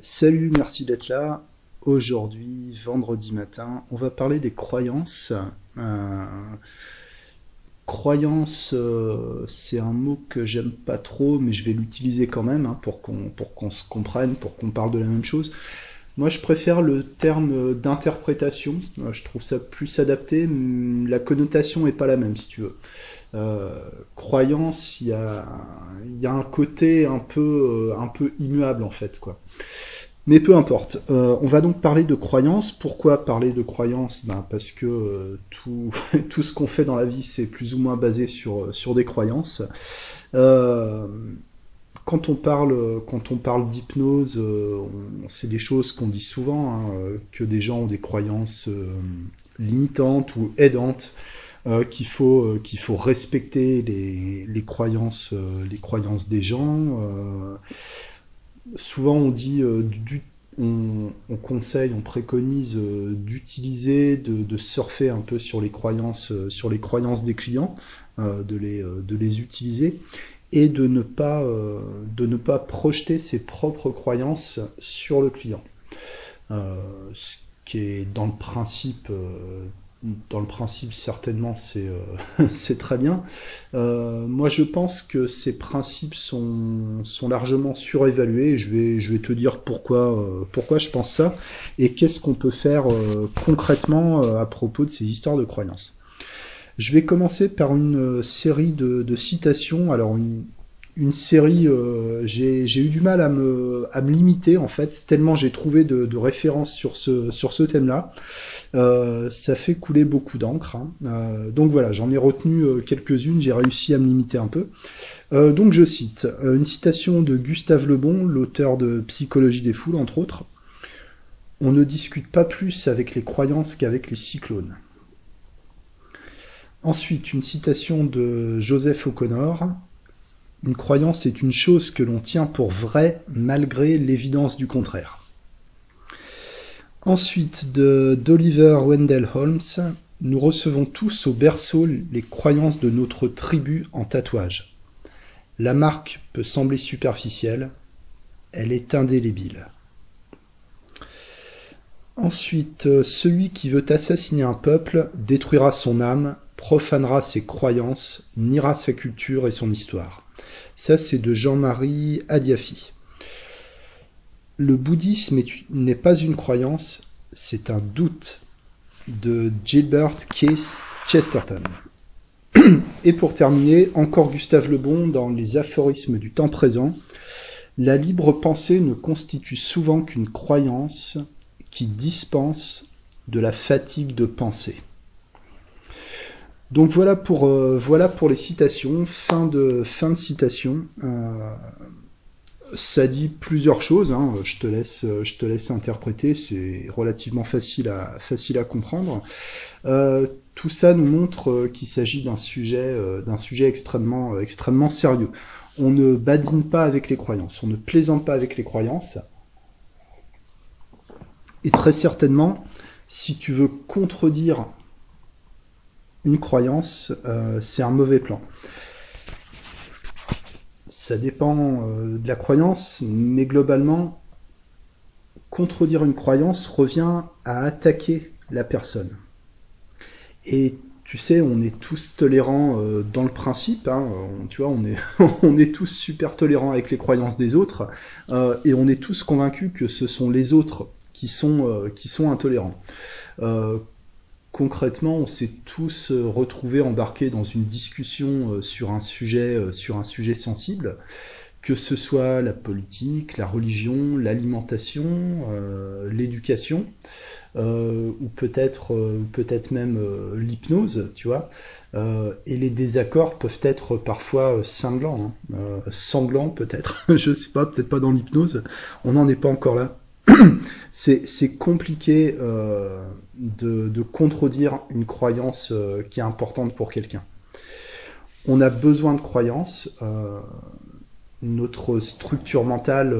Salut, merci d'être là. Aujourd'hui, vendredi matin, on va parler des croyances. Euh, croyance, euh, c'est un mot que j'aime pas trop, mais je vais l'utiliser quand même hein, pour qu'on se comprenne, pour qu'on parle de la même chose. Moi, je préfère le terme d'interprétation. Euh, Je trouve ça plus adapté. La connotation est pas la même, si tu veux. Euh, croyance, il y a, un côté un peu, euh, un peu immuable en fait, quoi. Mais peu importe. Euh, on va donc parler de croyances. Pourquoi parler de croyances ben Parce que tout, tout ce qu'on fait dans la vie, c'est plus ou moins basé sur, sur des croyances. Quand on parle, quand on parle d'hypnose, c'est des choses qu'on dit souvent, hein, que des gens ont des croyances limitantes ou aidantes, euh, qu'il faut, euh, qu'il faut respecter les, les croyances, euh, les croyances des gens. souvent on dit on, on conseille, on préconise d'utiliser, de, de surfer un peu sur les croyances, sur les croyances des clients, de, les, de les utiliser et de ne pas, de ne pas projeter ses propres croyances sur le client. Ce qui est dans le principe, dans le principe certainement c'est euh, très bien. Euh, moi je pense que ces principes sont, sont largement surévalués. Je vais, je vais te dire pourquoi, euh, pourquoi je pense ça et qu'est-ce qu'on peut faire euh, concrètement à propos de ces histoires de croyances. Je vais commencer par une série de, de citations. Alors une, une série, euh, j'ai eu du mal à me, limiter en fait, tellement j'ai trouvé de, références sur ce, thème-là. Euh, ça fait couler beaucoup d'encre. hein. Euh, donc voilà, j'en ai retenu quelques-unes, j'ai réussi à me limiter un peu. Donc je cite une citation de Gustave Le Bon, l'auteur de Psychologie des foules, entre autres. On ne discute pas plus avec les croyances qu'avec les cyclones. Ensuite, une citation de Joseph O'Connor. Une croyance est une chose que l'on tient pour vraie malgré l'évidence du contraire. Ensuite, de d'Oliver Wendell Holmes, nous recevons tous au berceau les croyances de notre tribu en tatouage. La marque peut sembler superficielle, elle est indélébile. Ensuite, euh, celui qui veut assassiner un peuple détruira son âme, profanera ses croyances, niera sa culture et son histoire. Ça, c'est de Jean-Marie Adiafi. Le bouddhisme est- n'est pas une croyance, c'est un doute de Gilbert Keith Chesterton. Et pour terminer, encore Gustave Le Bon dans Les aphorismes du temps présent. La libre pensée ne constitue souvent qu'une croyance qui dispense de la fatigue de penser. Donc voilà pour, euh, voilà pour les citations. Fin de, citation. Euh, ça dit plusieurs choses. hein. Je, te laisse, je te laisse interpréter. C'est relativement facile à, comprendre. Euh, tout ça nous montre euh, qu'il s'agit d'un sujet, euh, euh, extrêmement sérieux. On ne badine pas avec les croyances, on ne plaisante pas avec les croyances. Et très certainement, si tu veux contredire une croyance, euh, c'est un mauvais plan. Ça dépend euh, de la croyance, mais globalement, contredire une croyance revient à attaquer la personne. Et tu sais, on est tous tolérants euh, dans le principe, hein, on- tu vois, on est, tous super tolérants avec les croyances des autres, et on est tous convaincus que ce sont les autres qui sont intolérants. Concrètement, on s'est tous euh, retrouvés embarqués dans une discussion euh, sur un sujet, euh, sur un sujet sensible, que ce soit la politique, la religion, l'alimentation, l'éducation, ou peut-être même l'hypnose, tu vois. Et les désaccords peuvent être parfois cinglants, hein. Sanglants peut-être, je sais pas, peut-être pas dans l'hypnose, on n'en est pas encore là. C'est compliqué euh, de, contredire une croyance euh, qui est importante pour quelqu'un. On a besoin de croyances. euh, notre structure mentale,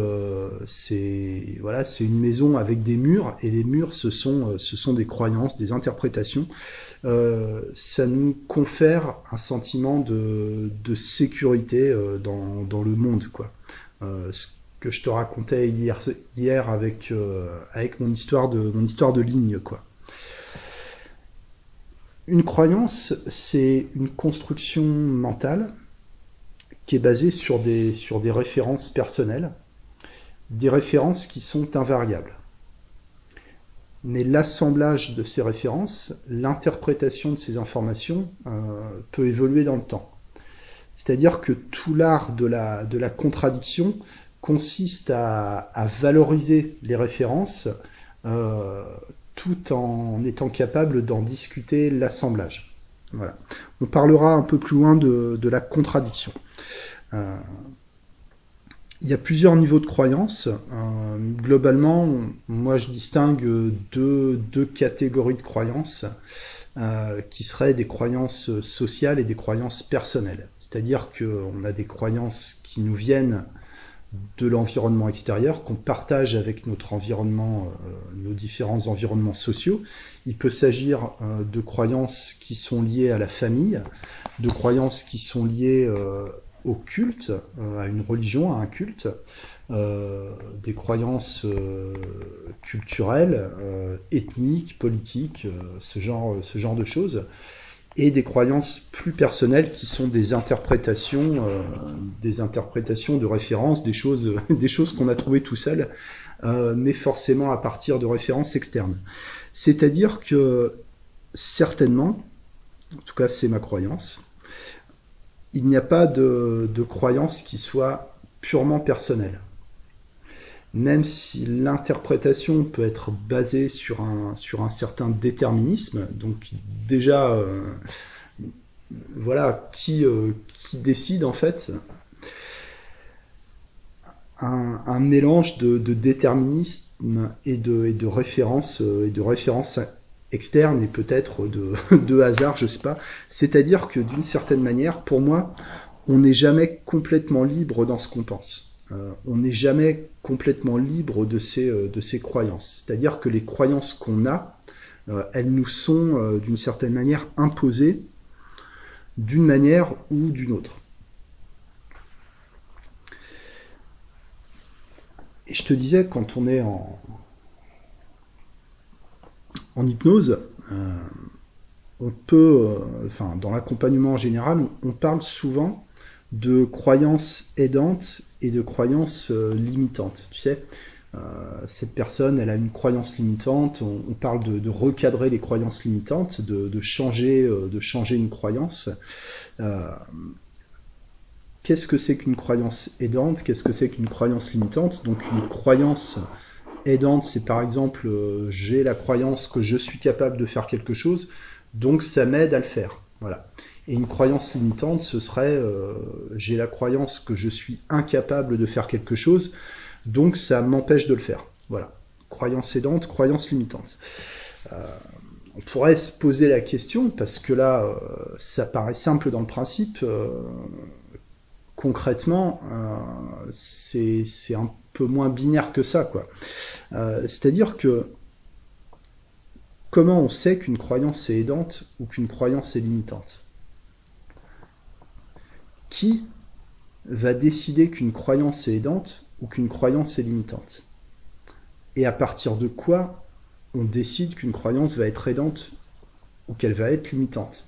c'est voilà, c'est une maison avec des murs et les murs, ce sont ce sont des croyances, des interprétations. Ça nous confère un sentiment de, sécurité dans, le monde, quoi. Que je te racontais hier, hier avec, avec mon, histoire de, mon histoire de ligne. Quoi. Une croyance, c'est une construction mentale qui est basée sur des, sur des références personnelles, des références qui sont invariables. Mais l'assemblage de ces références, l'interprétation de ces informations euh, peut évoluer dans le temps. C'est-à-dire que tout l'art de la, de la contradiction consiste à, valoriser les références euh, tout en étant capable d'en discuter l'assemblage. On parlera un peu plus loin de, la contradiction. Euh, il y a plusieurs niveaux de croyance. Euh, globalement, moi je distingue deux, catégories de croyances qui seraient des croyances sociales et des croyances personnelles. C'est-à-dire qu'on a des croyances qui nous viennent de l'environnement extérieur qu'on partage avec notre environnement, euh, nos différents environnements sociaux. Il peut s'agir euh, de croyances qui sont liées à la famille, de croyances qui sont liées euh, au culte, à une religion, à un culte, des croyances culturelles, ethniques, politiques, ce genre, ce genre de choses et des croyances plus personnelles qui sont des interprétations, euh, des interprétations de références, des choses, des choses qu'on a trouvées tout seul, euh, mais forcément à partir de références externes. C'est-à-dire que certainement, en tout cas c'est ma croyance, il n'y a pas de, de croyance qui soit purement personnelle même si l'interprétation peut être basée sur un, sur un certain déterminisme, donc déjà, euh, voilà, qui, euh, qui décide en fait? Un, mélange de, déterminisme et de, et de références euh, et de références externes et peut-être de, de hasard, je sais pas. C'est-à-dire que d'une certaine manière, pour moi, on n'est jamais complètement libre dans ce qu'on pense. On n'est jamais complètement libre de ces, euh, de ces croyances. C'est-à-dire que les croyances qu'on a, euh, elles nous sont d'une certaine manière imposées d'une manière ou d'une autre. Et je te disais, quand on est en, en hypnose, on peut, enfin, dans l'accompagnement en général, on parle souvent de croyances aidantes et de croyances euh, limitantes. Tu sais, euh, cette personne, elle a une croyance limitante. On, parle de, recadrer les croyances limitantes, de, changer, euh, de changer une croyance. Qu'est-ce que c'est qu'une croyance aidante? Qu'est-ce que c'est qu'une croyance limitante? Donc une croyance aidante, c'est par exemple j'ai la croyance que je suis capable de faire quelque chose, donc ça m'aide à le faire. Voilà. Et une croyance limitante, ce serait euh, j'ai la croyance que je suis incapable de faire quelque chose, donc ça m'empêche de le faire. Voilà. Croyance aidante, croyance limitante. Euh, on pourrait se poser la question, parce que là, euh, ça paraît simple dans le principe. concrètement, c'est un peu moins binaire que ça. quoi. C'est-à-dire que comment on sait qu'une croyance est aidante ou qu'une croyance est limitante? Qui va décider qu'une croyance est aidante ou qu'une croyance est limitante? Et à partir de quoi on décide qu'une croyance va être aidante ou qu'elle va être limitante?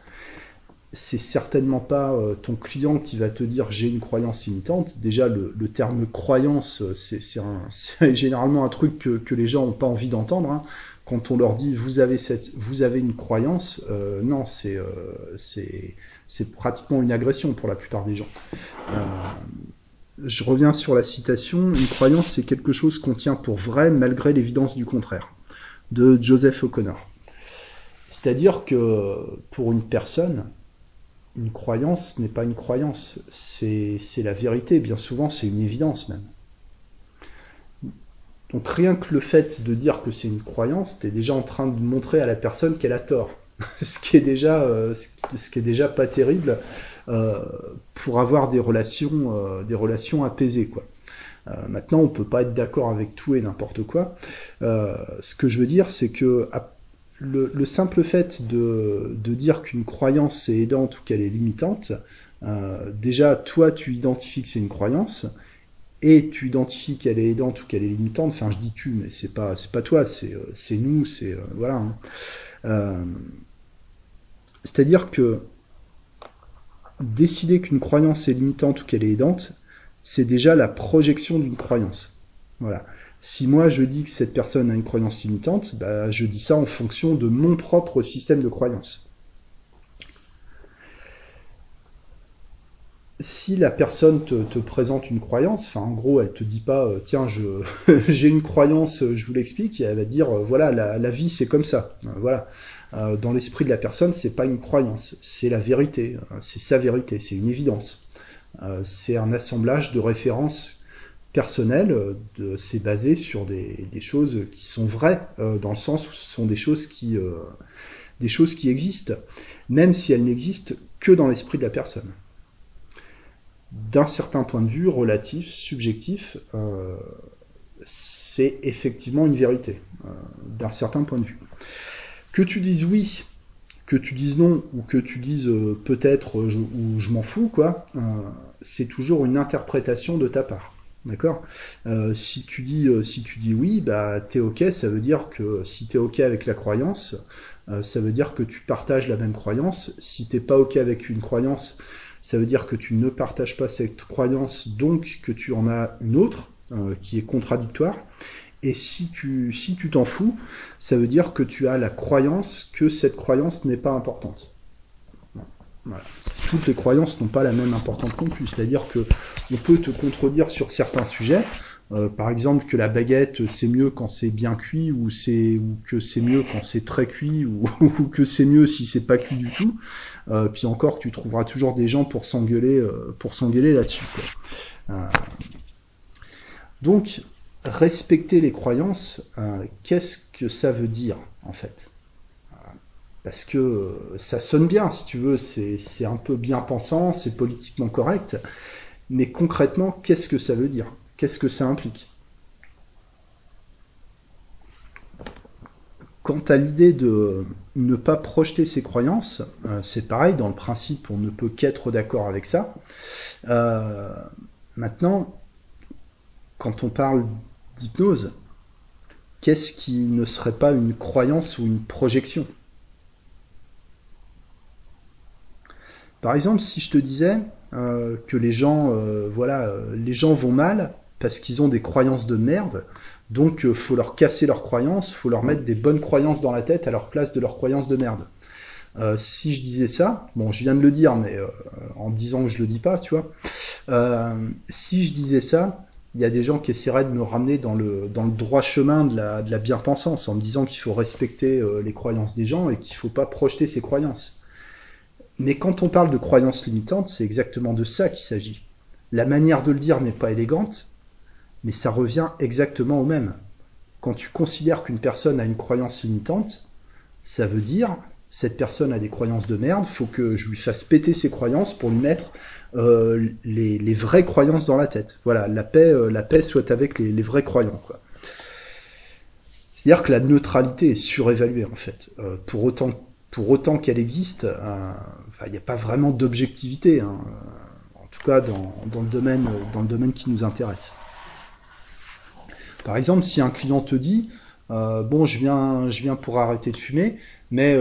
C'est certainement pas euh, ton client qui va te dire j'ai une croyance limitante. Déjà, le, terme croyance, c'est généralement un truc que, les gens n'ont pas envie d'entendre. Hein. Quand on leur dit vous avez, cette, vous avez une croyance, euh, non, c'est euh, c'est pratiquement une agression pour la plupart des gens. Euh, je reviens sur la citation, une croyance c'est quelque chose qu'on tient pour vrai malgré l'évidence du contraire, de Joseph O'Connor. C'est-à-dire que pour une personne, une croyance n'est pas une croyance, c'est la vérité, bien souvent c'est une évidence même. Donc rien que le fait de dire que c'est une croyance, tu es déjà en train de montrer à la personne qu'elle a tort. ce qui est déjà, euh, ce qui est déjà pas terrible euh, pour avoir des relations, euh, des relations apaisées, quoi. maintenant, on peut pas être d'accord avec tout et n'importe quoi. ce que je veux dire, c'est que le, simple fait de, de dire qu'une croyance est aidante ou qu'elle est limitante, déjà, toi, tu identifies que c'est une croyance, et tu identifies qu'elle est aidante ou qu'elle est limitante, enfin je dis tu, mais c'est pas c'est pas toi, c'est nous, c'est voilà. Hein. Euh, c'est-à-dire que décider qu'une croyance est limitante ou qu'elle est aidante, c'est déjà la projection d'une croyance. Voilà. Si moi je dis que cette personne a une croyance limitante, bah, je dis ça en fonction de mon propre système de croyance. si la personne te, présente une croyance, enfin en gros elle te dit pas euh, tiens j'ai une croyance, je vous l'explique, elle va dire euh, voilà la, vie c'est comme ça, euh, dans l'esprit de la personne c'est pas une croyance, c'est la vérité, c'est sa vérité, c'est une évidence. c'est un assemblage de références personnelles, c'est basé sur des, choses qui sont vraies dans le sens où ce sont des choses qui des choses qui existent, même si elles n'existent que dans l'esprit de la personne d'un certain point de vue relatif, subjectif, euh, c'est effectivement une vérité, euh, d'un certain point de vue. Que tu dises oui, que tu dises non, ou que tu dises euh, peut-être ou je m'en fous, quoi, c'est toujours une interprétation de ta part. D'accord? Si tu dis si tu dis oui, bah t'es ok, ça veut dire que si t'es ok avec la croyance, ça veut dire que tu partages la même croyance. Si t'es pas ok avec une croyance, ça veut dire que tu ne partages pas cette croyance, donc que tu en as une autre euh, qui est contradictoire. Et si tu si tu t'en fous, ça veut dire que tu as la croyance que cette croyance n'est pas importante. Toutes les croyances n'ont pas la même importance non plus. C'est-à-dire que on peut te contredire sur certains sujets, euh, par exemple que la baguette c'est mieux quand c'est bien cuit ou c'est ou que c'est mieux quand c'est très cuit ou, que c'est mieux si c'est pas cuit du tout. Euh, puis encore tu trouveras toujours des gens pour s'engueuler euh, pour s'engueuler là-dessus. donc respecter les croyances, qu'est-ce que ça veut dire en fait? Parce que ça sonne bien si tu veux, c'est un peu bien pensant, c'est politiquement correct, mais concrètement qu'est-ce que ça veut dire? Qu'est-ce que ça implique? Quant à l'idée de ne pas projeter ses croyances, euh, c'est pareil, dans le principe, on ne peut qu'être d'accord avec ça. Euh, maintenant, quand on parle d'hypnose, qu'est-ce qui ne serait pas une croyance ou une projection? Par exemple, si je te disais euh, que les gens, voilà, les gens vont mal, parce qu'ils ont des croyances de merde. Donc, euh, faut leur casser leurs croyances, faut leur mettre des bonnes croyances dans la tête à leur place de leurs croyances de merde. Euh, si je disais ça, bon, je viens de le dire, mais euh, en disant que je le dis pas, tu vois. si je disais ça, il y a des gens qui essaieraient de me ramener dans le, dans le droit chemin de la, bien-pensance, en me disant qu'il faut respecter les croyances des gens et qu'il faut pas projeter ses croyances. Mais quand on parle de croyances limitantes, c'est exactement de ça qu'il s'agit. La manière de le dire n'est pas élégante, mais ça revient exactement au même. Quand tu considères qu'une personne a une croyance limitante, ça veut dire cette personne a des croyances de merde, faut que je lui fasse péter ses croyances pour lui mettre euh, les, vraies croyances dans la tête. Voilà, la paix, euh, la paix soit avec les, vrais croyants. C'est-à-dire que la neutralité est surévaluée en fait. Euh, pour autant, qu'elle existe, il n'y a pas vraiment d'objectivité. Hein. en tout cas, dans, le domaine, qui nous intéresse. Par exemple, si un client te dit bon, je viens, je viens pour arrêter de fumer, mais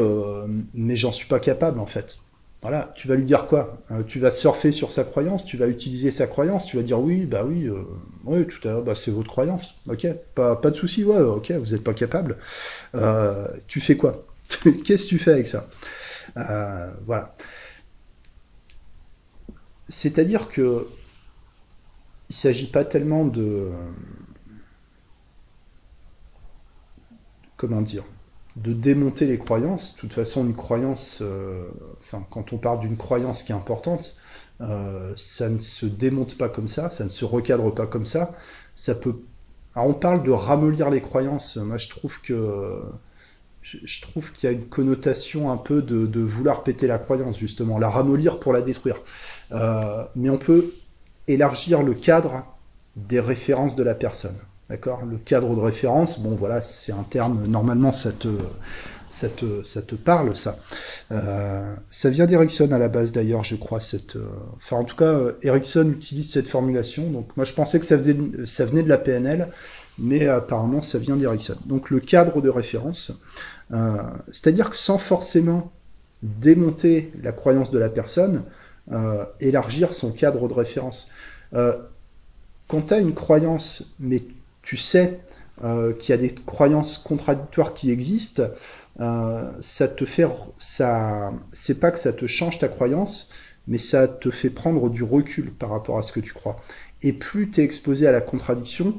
mais j'en suis pas capable en fait. Voilà, tu vas lui dire quoi? Euh, Tu vas surfer sur sa croyance, tu vas utiliser sa croyance, tu vas dire oui, bah oui, oui, tout à l'heure, bah, c'est votre croyance, ok, pas, pas de souci, ouais, ok, vous n'êtes pas capable. tu fais quoi? Qu'est-ce que tu fais avec ça? Voilà. C'est-à-dire que il s'agit pas tellement de comment dire, de démonter les croyances. De toute façon, une croyance, euh, enfin, quand on parle d'une croyance qui est importante, euh, ça ne se démonte pas comme ça, ça ne se recadre pas comme ça. Ça peut. On parle de ramollir les croyances. Moi, je trouve que je trouve qu'il y a une connotation un peu de, vouloir péter la croyance, justement, la ramollir pour la détruire. Euh, mais on peut élargir le cadre des références de la personne. D'accord? Le cadre de référence, bon voilà, c'est un terme, normalement ça te, ça te, ça te parle, ça. Euh, ça vient d'Erickson à la base d'ailleurs, je crois. Euh, enfin, en tout cas, euh, Erickson utilise cette formulation. Donc, moi, je pensais que ça venait, de la PNL, mais apparemment, ça vient d'Erickson. Donc, le cadre de référence, c'est-à-dire que sans forcément démonter la croyance de la personne, élargir son cadre de référence. quand tu as une croyance, mais tu sais qu'il y a des croyances contradictoires qui existent, euh, ça te fait, ça, c'est pas que ça te change ta croyance, mais ça te fait prendre du recul par rapport à ce que tu crois. Et plus tu es exposé à la contradiction,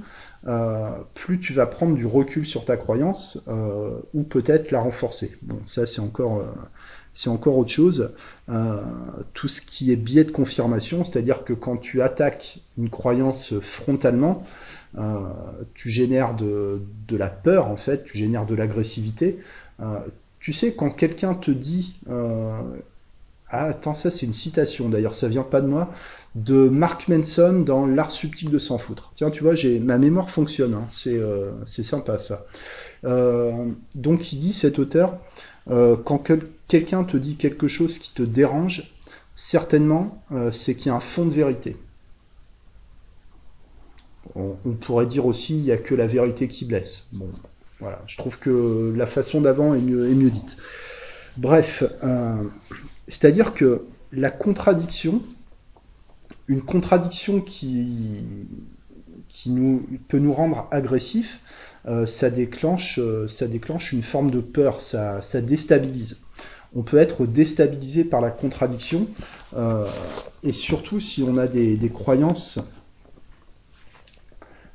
euh, plus tu vas prendre du recul sur ta croyance euh, ou peut-être la renforcer. Bon, ça c'est encore, euh, c'est encore autre chose. Euh, tout ce qui est biais de confirmation, c'est-à-dire que quand tu attaques une croyance frontalement, tu génères de, la peur en fait, tu génères de l'agressivité. Euh, tu sais, quand quelqu'un te dit... Euh, ah, attends, ça c'est une citation, d'ailleurs ça vient pas de moi, de Mark Manson dans L'art subtil de s'en foutre. Tiens, tu vois, j'ai ma mémoire fonctionne, hein. c'est euh, c'est sympa ça. donc il dit, cet auteur, quand quelqu'un te dit quelque chose qui te dérange, certainement c'est qu'il y a un fond de vérité. On, pourrait dire aussi, il n'y a que la vérité qui blesse. Bon, voilà, je trouve que la façon d'avant est mieux, dite. Bref, euh, c'est-à-dire que la contradiction, une contradiction qui, nous, peut nous rendre agressifs, euh, ça, déclenche, euh, ça déclenche une forme de peur, ça, déstabilise. On peut être déstabilisé par la contradiction, et surtout si on a des croyances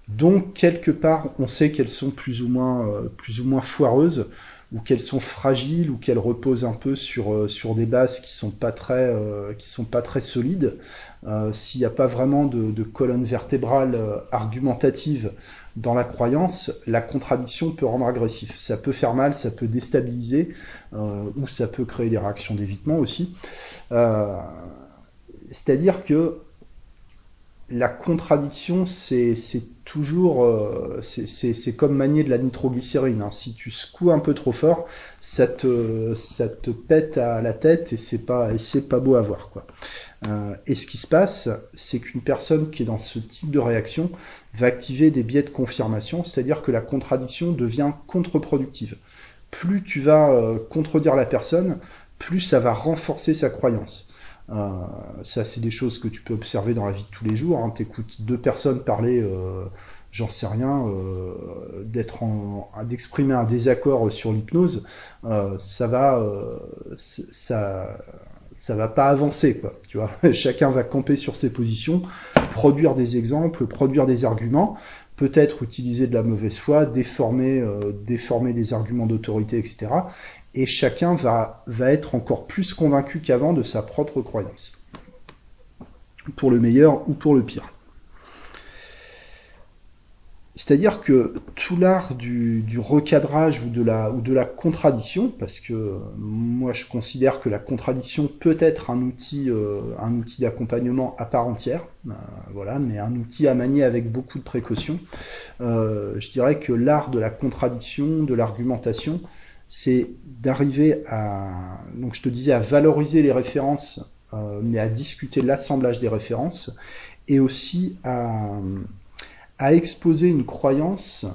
donc quelque part, on sait qu'elles sont plus ou moins, euh, plus ou moins foireuses, ou qu'elles sont fragiles, ou qu'elles reposent un peu sur, euh, sur des bases qui sont pas très, euh, qui sont pas très solides. S'il n'y a pas vraiment de, de colonne vertébrale argumentative dans la croyance, la contradiction peut rendre agressif. Ça peut faire mal, ça peut déstabiliser, ou ça peut créer des réactions d'évitement aussi. C'est-à-dire que la contradiction, c'est toujours, euh, c'est comme manier de la nitroglycérine. Hein. Si tu secoues un peu trop fort, ça te, ça te pète à la tête et c'est pas, c'est pas beau à voir, quoi. Euh, et ce qui se passe, c'est qu'une personne qui est dans ce type de réaction va activer des biais de confirmation, c'est-à-dire que la contradiction devient contre-productive. Plus tu vas euh, contredire la personne, plus ça va renforcer sa croyance. Euh, ça, c'est des choses que tu peux observer dans la vie de tous les jours. Hein. Tu écoutes deux personnes parler, euh, j'en sais rien, euh, d'être en, d'exprimer un désaccord sur l'hypnose, euh, ça va, euh, ça, ça va pas avancer, quoi. Tu vois, chacun va camper sur ses positions, produire des exemples, produire des arguments, peut-être utiliser de la mauvaise foi, déformer, euh, déformer des arguments d'autorité, etc et chacun va, être encore plus convaincu qu'avant de sa propre croyance, pour le meilleur ou pour le pire. C'est-à-dire que tout l'art du, recadrage ou de, la, contradiction, parce que moi je considère que la contradiction peut être un outil, euh, d'accompagnement à part entière, euh, voilà, mais un outil à manier avec beaucoup de précautions. Euh, je dirais que l'art de la contradiction, de l'argumentation, c'est d'arriver à, donc je te disais, à valoriser les références, euh, mais à discuter l'assemblage des références, et aussi à, à exposer une croyance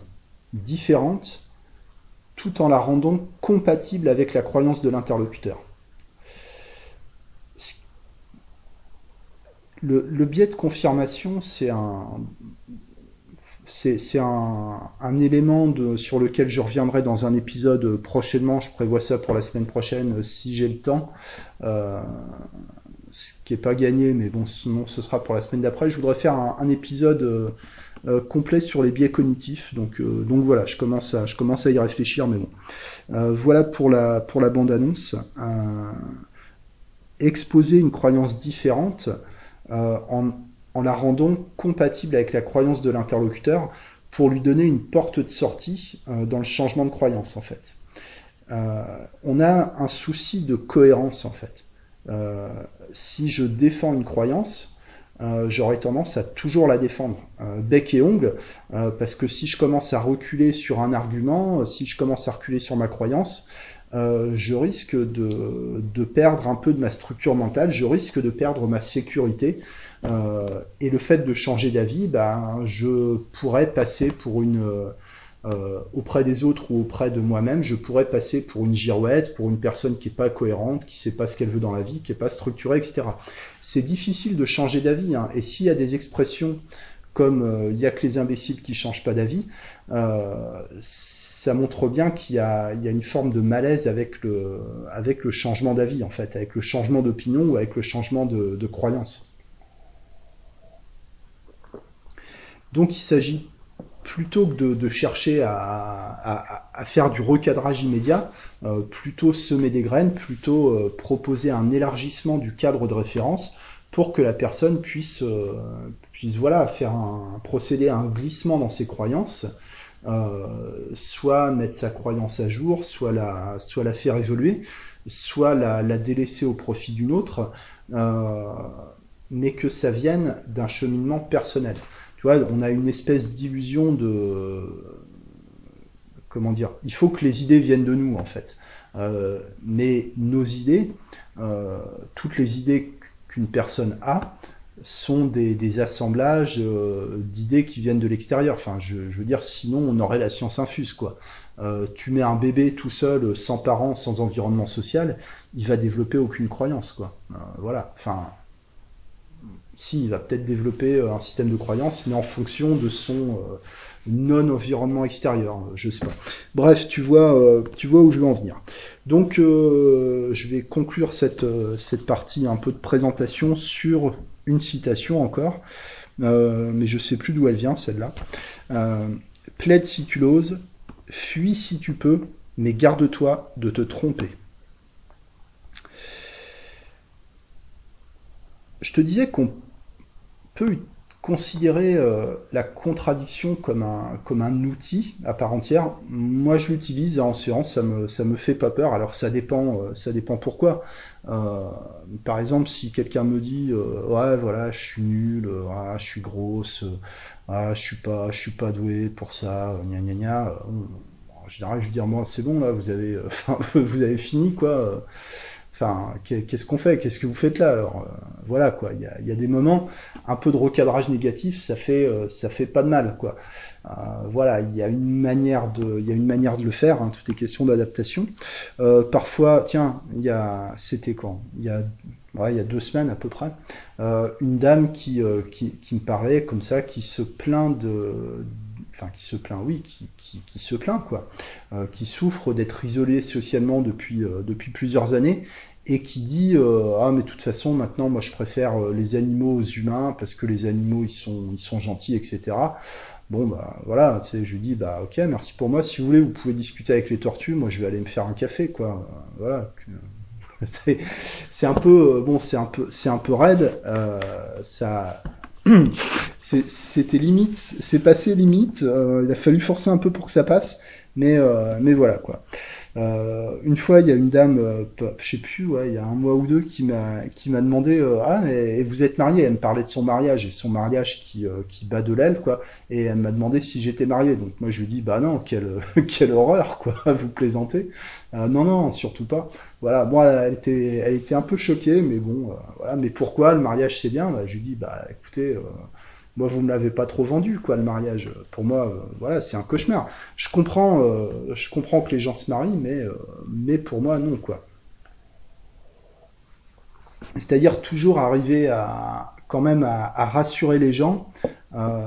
différente, tout en la rendant compatible avec la croyance de l'interlocuteur. Le, le, biais de confirmation, c'est un, c'est un, élément sur lequel je reviendrai dans un épisode prochainement. Je prévois ça pour la semaine prochaine euh, si j'ai le temps. Euh, ce qui est pas gagné, mais bon, sinon ce sera pour la semaine d'après. Je voudrais faire un, épisode euh, euh, complet sur les biais cognitifs. Donc, euh, voilà, je commence, à, y réfléchir, mais bon. Euh, voilà pour la, pour la bande-annonce. exposer une croyance différente en en la rendant compatible avec la croyance de l'interlocuteur pour lui donner une porte de sortie euh, dans le changement de croyance en fait. Euh, on a un souci de cohérence en fait. Euh, si je défends une croyance, j'aurais tendance à toujours la défendre, bec et ongle, parce que si je commence à reculer sur un argument, si je commence à reculer sur ma croyance, je risque de, de, perdre un peu de ma structure mentale, je risque de perdre ma sécurité. Et le fait de changer d'avis, ben, je pourrais passer pour une euh, auprès des autres ou auprès de moi-même, je pourrais passer pour une girouette, pour une personne qui est pas cohérente, qui sait pas ce qu'elle veut dans la vie, qui est pas structurée, etc. C'est difficile de changer d'avis. Hein. Et s'il y a des expressions comme euh, il y a que les imbéciles qui changent pas d'avis, euh, ça montre bien qu'il y, y a, une forme de malaise avec le, avec le changement d'avis, en fait, avec le changement d'opinion ou avec le changement de, de croyance. Donc il s'agit plutôt que de, chercher à, faire du recadrage immédiat, euh, plutôt semer des graines, plutôt euh, proposer un élargissement du cadre de référence pour que la personne puisse, euh, puisse voilà, faire un, procéder à un glissement dans ses croyances, soit mettre sa croyance à jour, soit la, faire évoluer, soit la, la délaisser au profit d'une autre, mais que ça vienne d'un cheminement personnel tu vois, on a une espèce d'illusion de comment dire Il faut que les idées viennent de nous en fait. Euh, mais nos idées, euh, toutes les idées qu'une personne a, sont des, assemblages euh, d'idées qui viennent de l'extérieur. Enfin, je, veux dire, sinon on aurait la science infuse quoi. tu mets un bébé tout seul, sans parents, sans environnement social, il va développer aucune croyance quoi. voilà. Enfin, si, il va peut-être développer euh, un système de croyance, mais en fonction de son euh, non-environnement extérieur, euh, je sais pas. Bref, tu vois, tu vois où je veux en venir. Donc, je vais conclure cette, partie un peu de présentation sur une citation encore, mais je sais plus d'où elle vient, celle-là. plaide si tu l'oses, fuis si tu peux, mais garde-toi de te tromper. Je te disais qu'on considérer euh, la contradiction comme un, comme un outil à part entière. Moi, je l'utilise en séance, ça me, ça me fait pas peur. Alors, ça dépend, euh, ça dépend pourquoi. Euh, par exemple, si quelqu'un me dit, ouais, voilà, je suis nul, je suis grosse, je suis pas, je suis pas doué pour ça, gna gna gna. En général, je veux dire, moi, c'est bon, là, vous avez, vous avez fini, quoi. Enfin, qu'est-ce qu'on fait? Qu'est-ce que vous faites là? Alors, euh, voilà quoi. Il y a, des moments, un peu de recadrage négatif, ça fait, euh, fait pas de mal quoi. Euh, voilà, il y a une manière de, il y a une manière de le faire. Hein, tout est question d'adaptation. parfois, tiens, il y a, c'était quand? Il y a il y a deux semaines à peu près, une dame qui, me parlait comme ça, qui se plaint de, enfin qui se plaint, oui, qui, se plaint quoi, qui souffre d'être isolée socialement depuis plusieurs années et qui dit euh, ah mais de toute façon maintenant moi je préfère euh, les animaux aux humains parce que les animaux ils sont ils sont gentils etc bon bah voilà tu sais je lui dis bah ok merci pour moi. Si vous voulez vous pouvez discuter avec les tortues. Moi je vais aller me faire un café quoi. Voilà. C'est un peu euh, bon c'est un peu c'est un peu raide. Euh, ça c'était limite c'est passé limite. Il a fallu forcer un peu pour que ça passe. Mais mais voilà quoi. euh, une fois, il y a une dame, euh, je sais plus, ouais, il y a un mois ou deux, qui m'a qui m'a demandé euh, ah mais vous êtes marié? Elle me parlait de son mariage et son mariage qui qui bat de l'aile quoi. Et elle m'a demandé si j'étais marié. Donc moi je lui dis bah non, quelle quelle horreur quoi, vous plaisantez Non non, surtout pas. Voilà, bon elle était elle était un peu choquée, mais bon voilà. Mais pourquoi le mariage c'est bien? Bah, Je lui dis bah écoutez moi vous me l'avez pas trop vendu quoi le mariage. Pour moi euh, voilà c'est un cauchemar. Je comprends euh, je comprends que les gens se marient mais euh, mais pour moi non quoi. C'est-à-dire toujours arriver à quand même à, rassurer les gens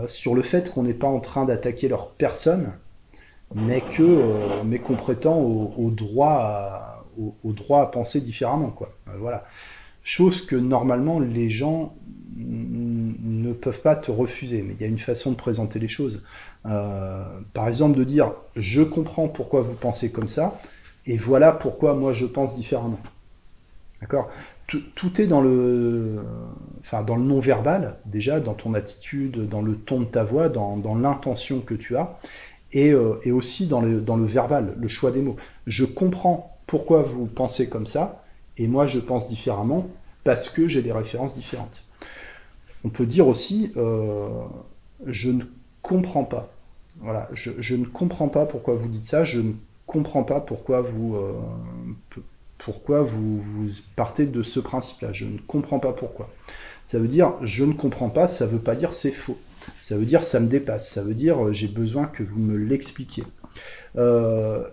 sur le fait qu'on n'est pas en train d'attaquer leur personne mais que mais qu'on prétend au, droit à, au, droit à penser différemment quoi. Voilà. Chose que normalement les gens ne peuvent pas te refuser, mais il y a une façon de présenter les choses. Euh, par exemple, de dire je comprends pourquoi vous pensez comme ça, et voilà pourquoi moi je pense différemment. D'accord? Tout, est dans le, enfin, dans le non-verbal, déjà, dans ton attitude, dans le ton de ta voix, dans, l'intention que tu as, et, euh, et aussi dans le, dans le verbal, le choix des mots. Je comprends pourquoi vous pensez comme ça, et moi je pense différemment parce que j'ai des références différentes. On peut dire aussi, euh, je ne comprends pas. Voilà, je, ne comprends pas pourquoi vous dites ça, je ne comprends pas pourquoi vous, euh, pourquoi vous, partez de ce principe-là. Je ne comprends pas pourquoi. Ça veut dire je ne comprends pas, ça veut pas dire c'est faux. Ça veut dire ça me dépasse. Ça veut dire j'ai besoin que vous me l'expliquiez. Euh,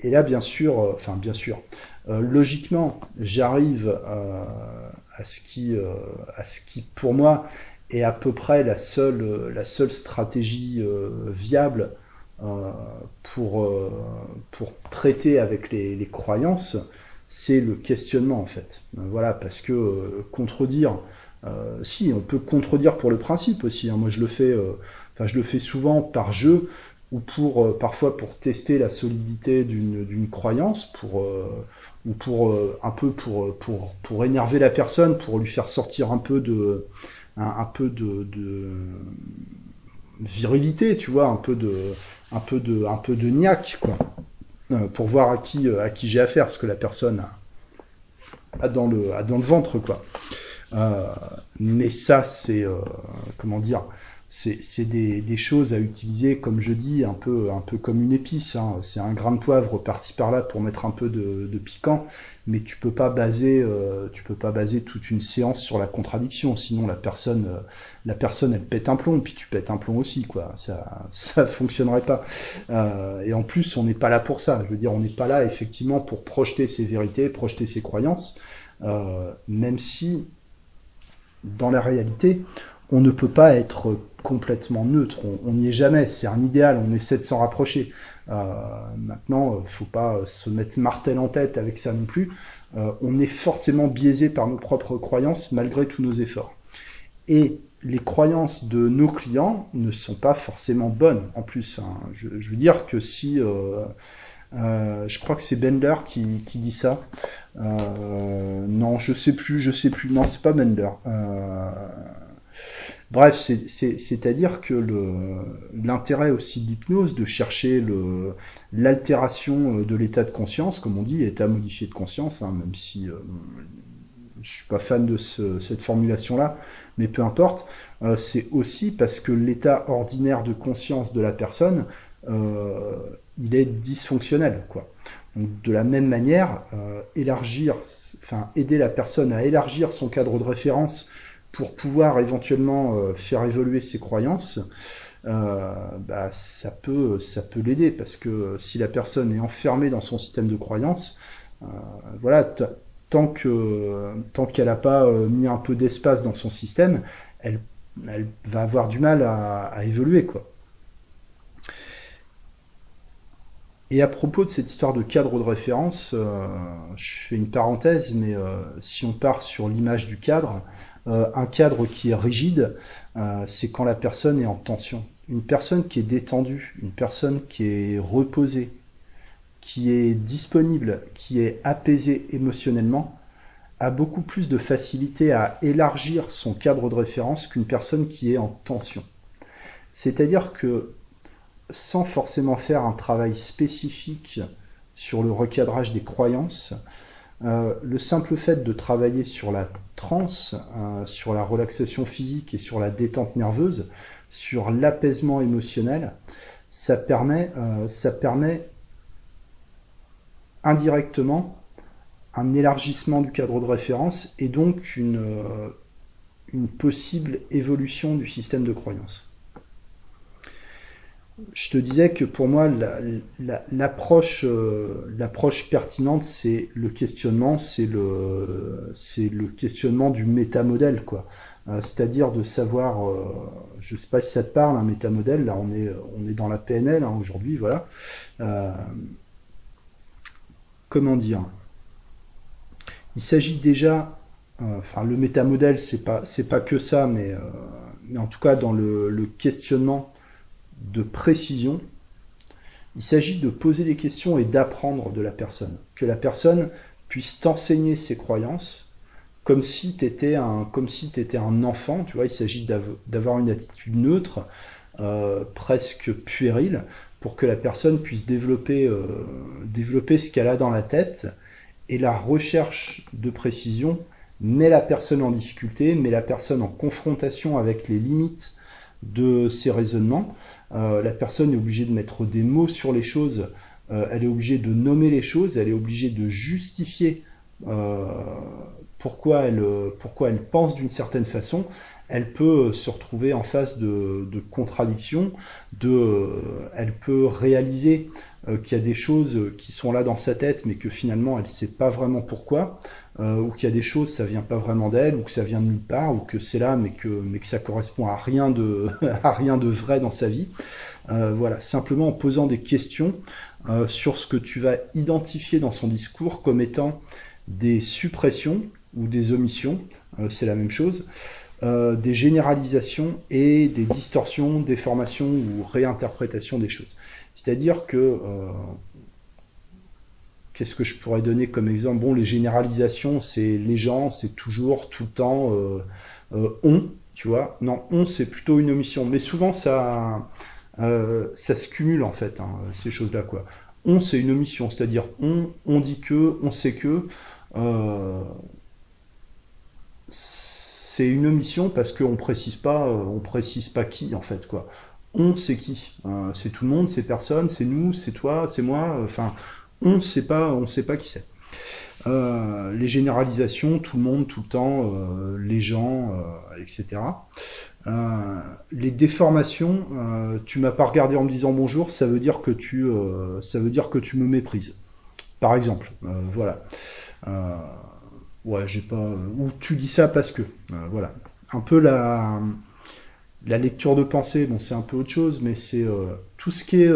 et là, bien sûr, euh, enfin bien sûr, euh, logiquement, j'arrive euh, à ce qui, euh, à ce qui, pour moi, est à peu près la seule, la seule stratégie viable pour, pour traiter avec les, croyances, c'est le questionnement en fait. Voilà, parce que contredire, si on peut contredire pour le principe aussi. Hein, moi, je le fais, enfin, je le fais souvent par jeu ou pour euh, parfois pour tester la solidité d'une croyance, pour euh, ou pour euh, un peu pour, pour pour énerver la personne, pour lui faire sortir un peu de un, peu de, virilité, tu vois, un peu de un peu de un peu de niaque quoi, pour voir à qui à qui j'ai affaire, ce que la personne a, dans le a dans le ventre quoi. Euh, mais ça c'est euh, comment dire c'est des, des, choses à utiliser, comme je dis, un peu, un peu comme une épice. Hein. C'est un grain de poivre par-ci par-là pour mettre un peu de, de, piquant, mais tu peux pas baser, euh, tu peux pas baser toute une séance sur la contradiction. Sinon, la personne, euh, la personne, elle pète un plomb, puis tu pètes un plomb aussi, quoi. Ça, ça fonctionnerait pas. Euh, et en plus, on n'est pas là pour ça. Je veux dire, on n'est pas là effectivement pour projeter ses vérités, projeter ses croyances, euh, même si, dans la réalité, on ne peut pas être complètement neutre. On n'y est jamais. C'est un idéal. On essaie de s'en rapprocher. Euh, maintenant, euh, faut pas se mettre martel en tête avec ça non plus. Euh, on est forcément biaisé par nos propres croyances malgré tous nos efforts. Et les croyances de nos clients ne sont pas forcément bonnes. En plus, hein. je, veux dire que si euh, euh, je crois que c'est Bender qui, dit ça. Euh, non, je sais plus, je sais plus. Non, c'est pas Bender. Bref, c'est-à-dire que l'intérêt aussi de l'hypnose, de chercher l'altération euh, de l'état de conscience, comme on dit, état modifié de conscience, hein, même si euh, je suis pas fan de ce, cette formulation-là, mais peu importe, euh, c'est aussi parce que l'état ordinaire de conscience de la personne, il est dysfonctionnel, quoi. De la même manière, élargir, enfin aider la personne à élargir son cadre de référence pour pouvoir éventuellement euh, faire évoluer ses croyances, euh, bah, ça peut, ça peut l'aider parce que si la personne est enfermée dans son système de croyances, euh, voilà, tant que tant qu'elle n'a pas mis un peu d'espace dans son système, elle, elle va avoir du mal à, à évoluer quoi. Et à propos de cette histoire de cadre de référence, je fais une parenthèse, mais si on part sur l'image du cadre, un cadre qui est rigide, euh, c'est quand la personne est en tension. Une personne qui est détendue, une personne qui est reposée, qui est disponible, qui est apaisée émotionnellement, a beaucoup plus de facilité à élargir son cadre de référence qu'une personne qui est en tension. C'est-à-dire que sans forcément faire un travail spécifique sur le recadrage des croyances, euh, le simple fait de travailler sur la transe, euh, sur la relaxation physique et sur la détente nerveuse, sur l'apaisement émotionnel, ça permet, euh, indirectement un élargissement du cadre de référence et donc une, une possible évolution du système de croyance je te disais que pour moi, euh, l'approche pertinente, c'est le questionnement, c'est le, questionnement du métamodèle, quoi. Euh, c'est-à-dire de savoir, euh, je sais pas si ça te parle, un métamodèle, là on est, on est dans la PNL hein, aujourd'hui, voilà. Euh, comment dire? Il s'agit déjà, enfin le métamodèle, c'est pas, pas que ça, mais, mais en tout cas dans le questionnement de précision. Il s'agit de poser les questions et d'apprendre de la personne. Que la personne puisse t'enseigner ses croyances comme si tu étais un si un enfant, tu vois, il s'agit d'avoir une attitude neutre, euh, presque puérile, pour que la personne puisse développer, euh, développer ce qu'elle a dans la tête. Et la recherche de précision, met la personne en difficulté, met la personne en confrontation avec les limites de ses raisonnements. Euh, la personne est obligée de mettre des mots sur les choses, euh, elle est obligée de nommer les choses, elle est obligée de justifier euh, pourquoi, elle, pourquoi elle pense d'une certaine façon. Elle peut se retrouver en face de, de contradictions, de, elle peut réaliser qu'il y a des choses qui sont là dans sa tête, mais que finalement elle ne sait pas vraiment pourquoi. Euh, ou qu'il y a des choses, ça vient pas vraiment d'elle, ou que ça vient de nulle part, ou que c'est là, mais que, mais que ça correspond à rien de, à rien de vrai dans sa vie. Euh, voilà, simplement en posant des questions euh, sur ce que tu vas identifier dans son discours comme étant des suppressions ou des omissions, c'est la même chose, des généralisations et des distorsions, déformations ou réinterprétations des choses. C'est-à-dire que Qu'est-ce que je pourrais donner comme exemple? Bon, les généralisations, c'est les gens, c'est toujours, tout le temps, euh, euh, on, tu vois? Non, on, c'est plutôt une omission. Mais souvent, ça, euh, ça se cumule, en fait, hein, ces choses-là, quoi. On, c'est une omission, c'est-à-dire on, on dit que, on sait que. c'est une omission parce qu'on précise on précise pas qui, en fait, quoi. On, c'est qui C'est tout le monde, c'est personne, c'est nous, c'est toi, c'est moi. Enfin, on ne sait pas, on sait pas qui c'est. Euh, les généralisations, tout le monde, tout le temps, euh, les gens, euh, etc. les déformations, tu m'as pas regardé en me disant bonjour, ça veut dire que tu, ça veut dire que tu me méprises. Par exemple, voilà. ouais, j'ai pas. Ou tu dis ça parce que, voilà. Un peu la la lecture de pensée, bon, c'est un peu autre chose, mais c'est tout ce qui est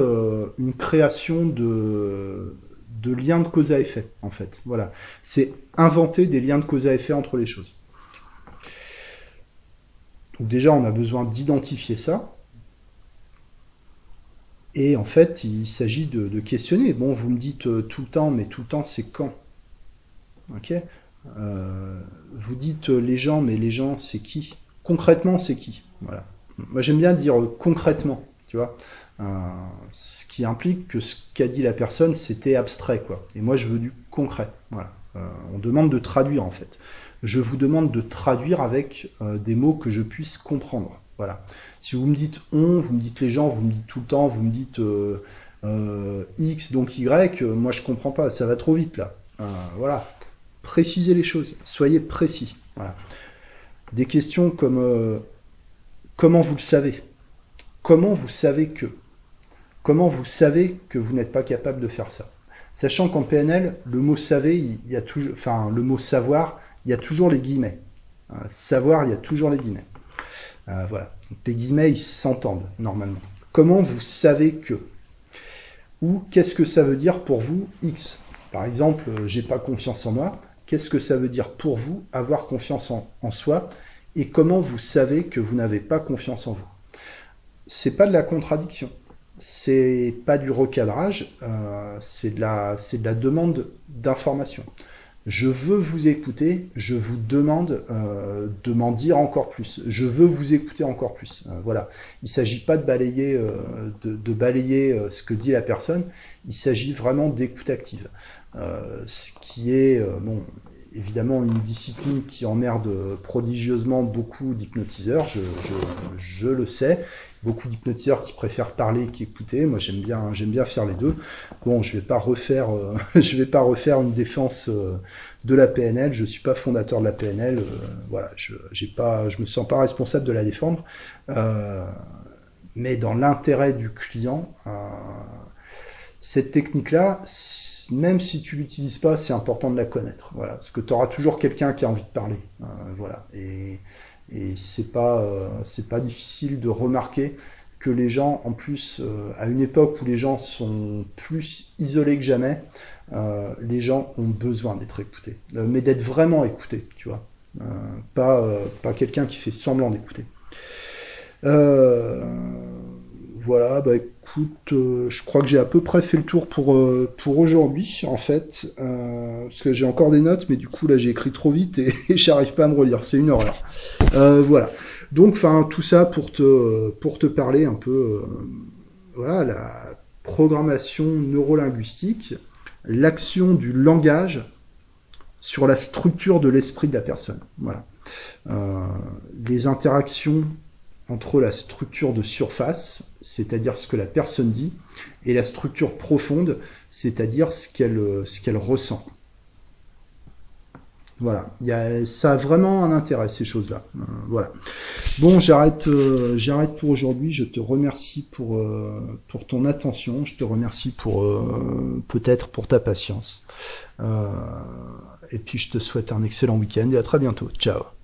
une création de de liens de cause à effet, en fait. Voilà. C'est inventer des liens de cause à effet entre les choses. Donc déjà, on a besoin d'identifier ça. Et en fait, il s'agit de, questionner. Bon, vous me dites euh, tout le temps, mais tout le temps, c'est quand? Ok? Euh, Vous dites euh, les gens, mais les gens, c'est qui? Concrètement, c'est qui? Voilà. Moi, j'aime bien dire concrètement, tu vois. Ce qui implique que ce qu'a dit la personne, c'était abstrait, quoi. Et moi, je veux du concret. Voilà. Euh, on demande de traduire, en fait. Je vous demande de traduire avec euh, des mots que je puisse comprendre. Voilà. Si vous me dites on, vous me dites les gens, vous me dites tout le temps, vous me dites euh, X, donc Y, moi je comprends pas, ça va trop vite là. voilà. Précisez les choses, soyez précis. Des questions comme comment vous le savez? Comment vous savez que Comment vous savez que vous n'êtes pas capable de faire ça? Sachant qu'en PNL, le mot savez, il y a toujours, le mot savoir, il y a toujours les guillemets. Euh, savoir, il y a toujours les guillemets. Euh, voilà. les guillemets, ils s'entendent normalement. Comment vous savez que? Ou qu'est-ce que ça veut dire pour vous X? Par exemple, euh, j'ai pas confiance en moi. Qu'est-ce que ça veut dire pour vous avoir confiance en soi? Et comment vous savez que vous n'avez pas confiance en vous? C'est pas de la contradiction c'est pas du recadrage, euh, c'est de, la, de la demande d'information. Je veux vous écouter, je vous demande euh, de m'en dire encore plus. Je veux vous écouter encore plus. Euh, voilà. Il ne s'agit pas de balayer, de, balayer ce que dit la personne. Il s'agit vraiment d'écoute active. ce qui est, bon, évidemment une discipline qui emmerde prodigieusement beaucoup d'hypnotiseurs, je, le sais beaucoup d'hypnotiseurs qui préfèrent parler qu'écouter. Moi, j'aime bien, j'aime bien faire les deux. Bon, je vais pas refaire, euh, je vais pas refaire une défense euh, de la PNL. Je suis pas fondateur de la PNL. Euh, voilà, je, j'ai pas, je me sens pas responsable de la défendre. mais dans l'intérêt du client, cette technique-là, même si tu l'utilises pas, c'est important de la connaître. Voilà, parce que tu auras toujours quelqu'un qui a envie de parler. voilà, et et c'est pas, euh, c'est pas difficile de remarquer que les gens, en plus, euh, à une époque où les gens sont plus isolés que jamais, euh, les gens ont besoin d'être écoutés, mais d'être vraiment écoutés, tu vois. pas pas quelqu'un qui fait semblant d'écouter. voilà, bah écoute, euh, je crois que j'ai à peu près fait le tour pour, euh, pour aujourd'hui, en fait. Euh, parce que j'ai encore des notes, mais du coup, là, j'ai écrit trop vite et, j'arrive pas à me relire. C'est une horreur. voilà. Donc, enfin, tout ça pour te, pour te parler un peu, voilà, la programmation neurolinguistique, l'action du langage sur la structure de l'esprit de la personne. Voilà. les interactions entre la structure de surface, c'est-à-dire ce que la personne dit, et la structure profonde, c'est-à-dire ce qu'elle ce qu'elle ressent. Voilà, ça a vraiment un intérêt ces choses-là. Euh, voilà. Bon, j'arrête, euh, j'arrête pour aujourd'hui. Je te remercie pour euh, ton attention. Je te remercie peut-être pour ta patience. et puis je te souhaite un excellent week-end et à très bientôt. Ciao.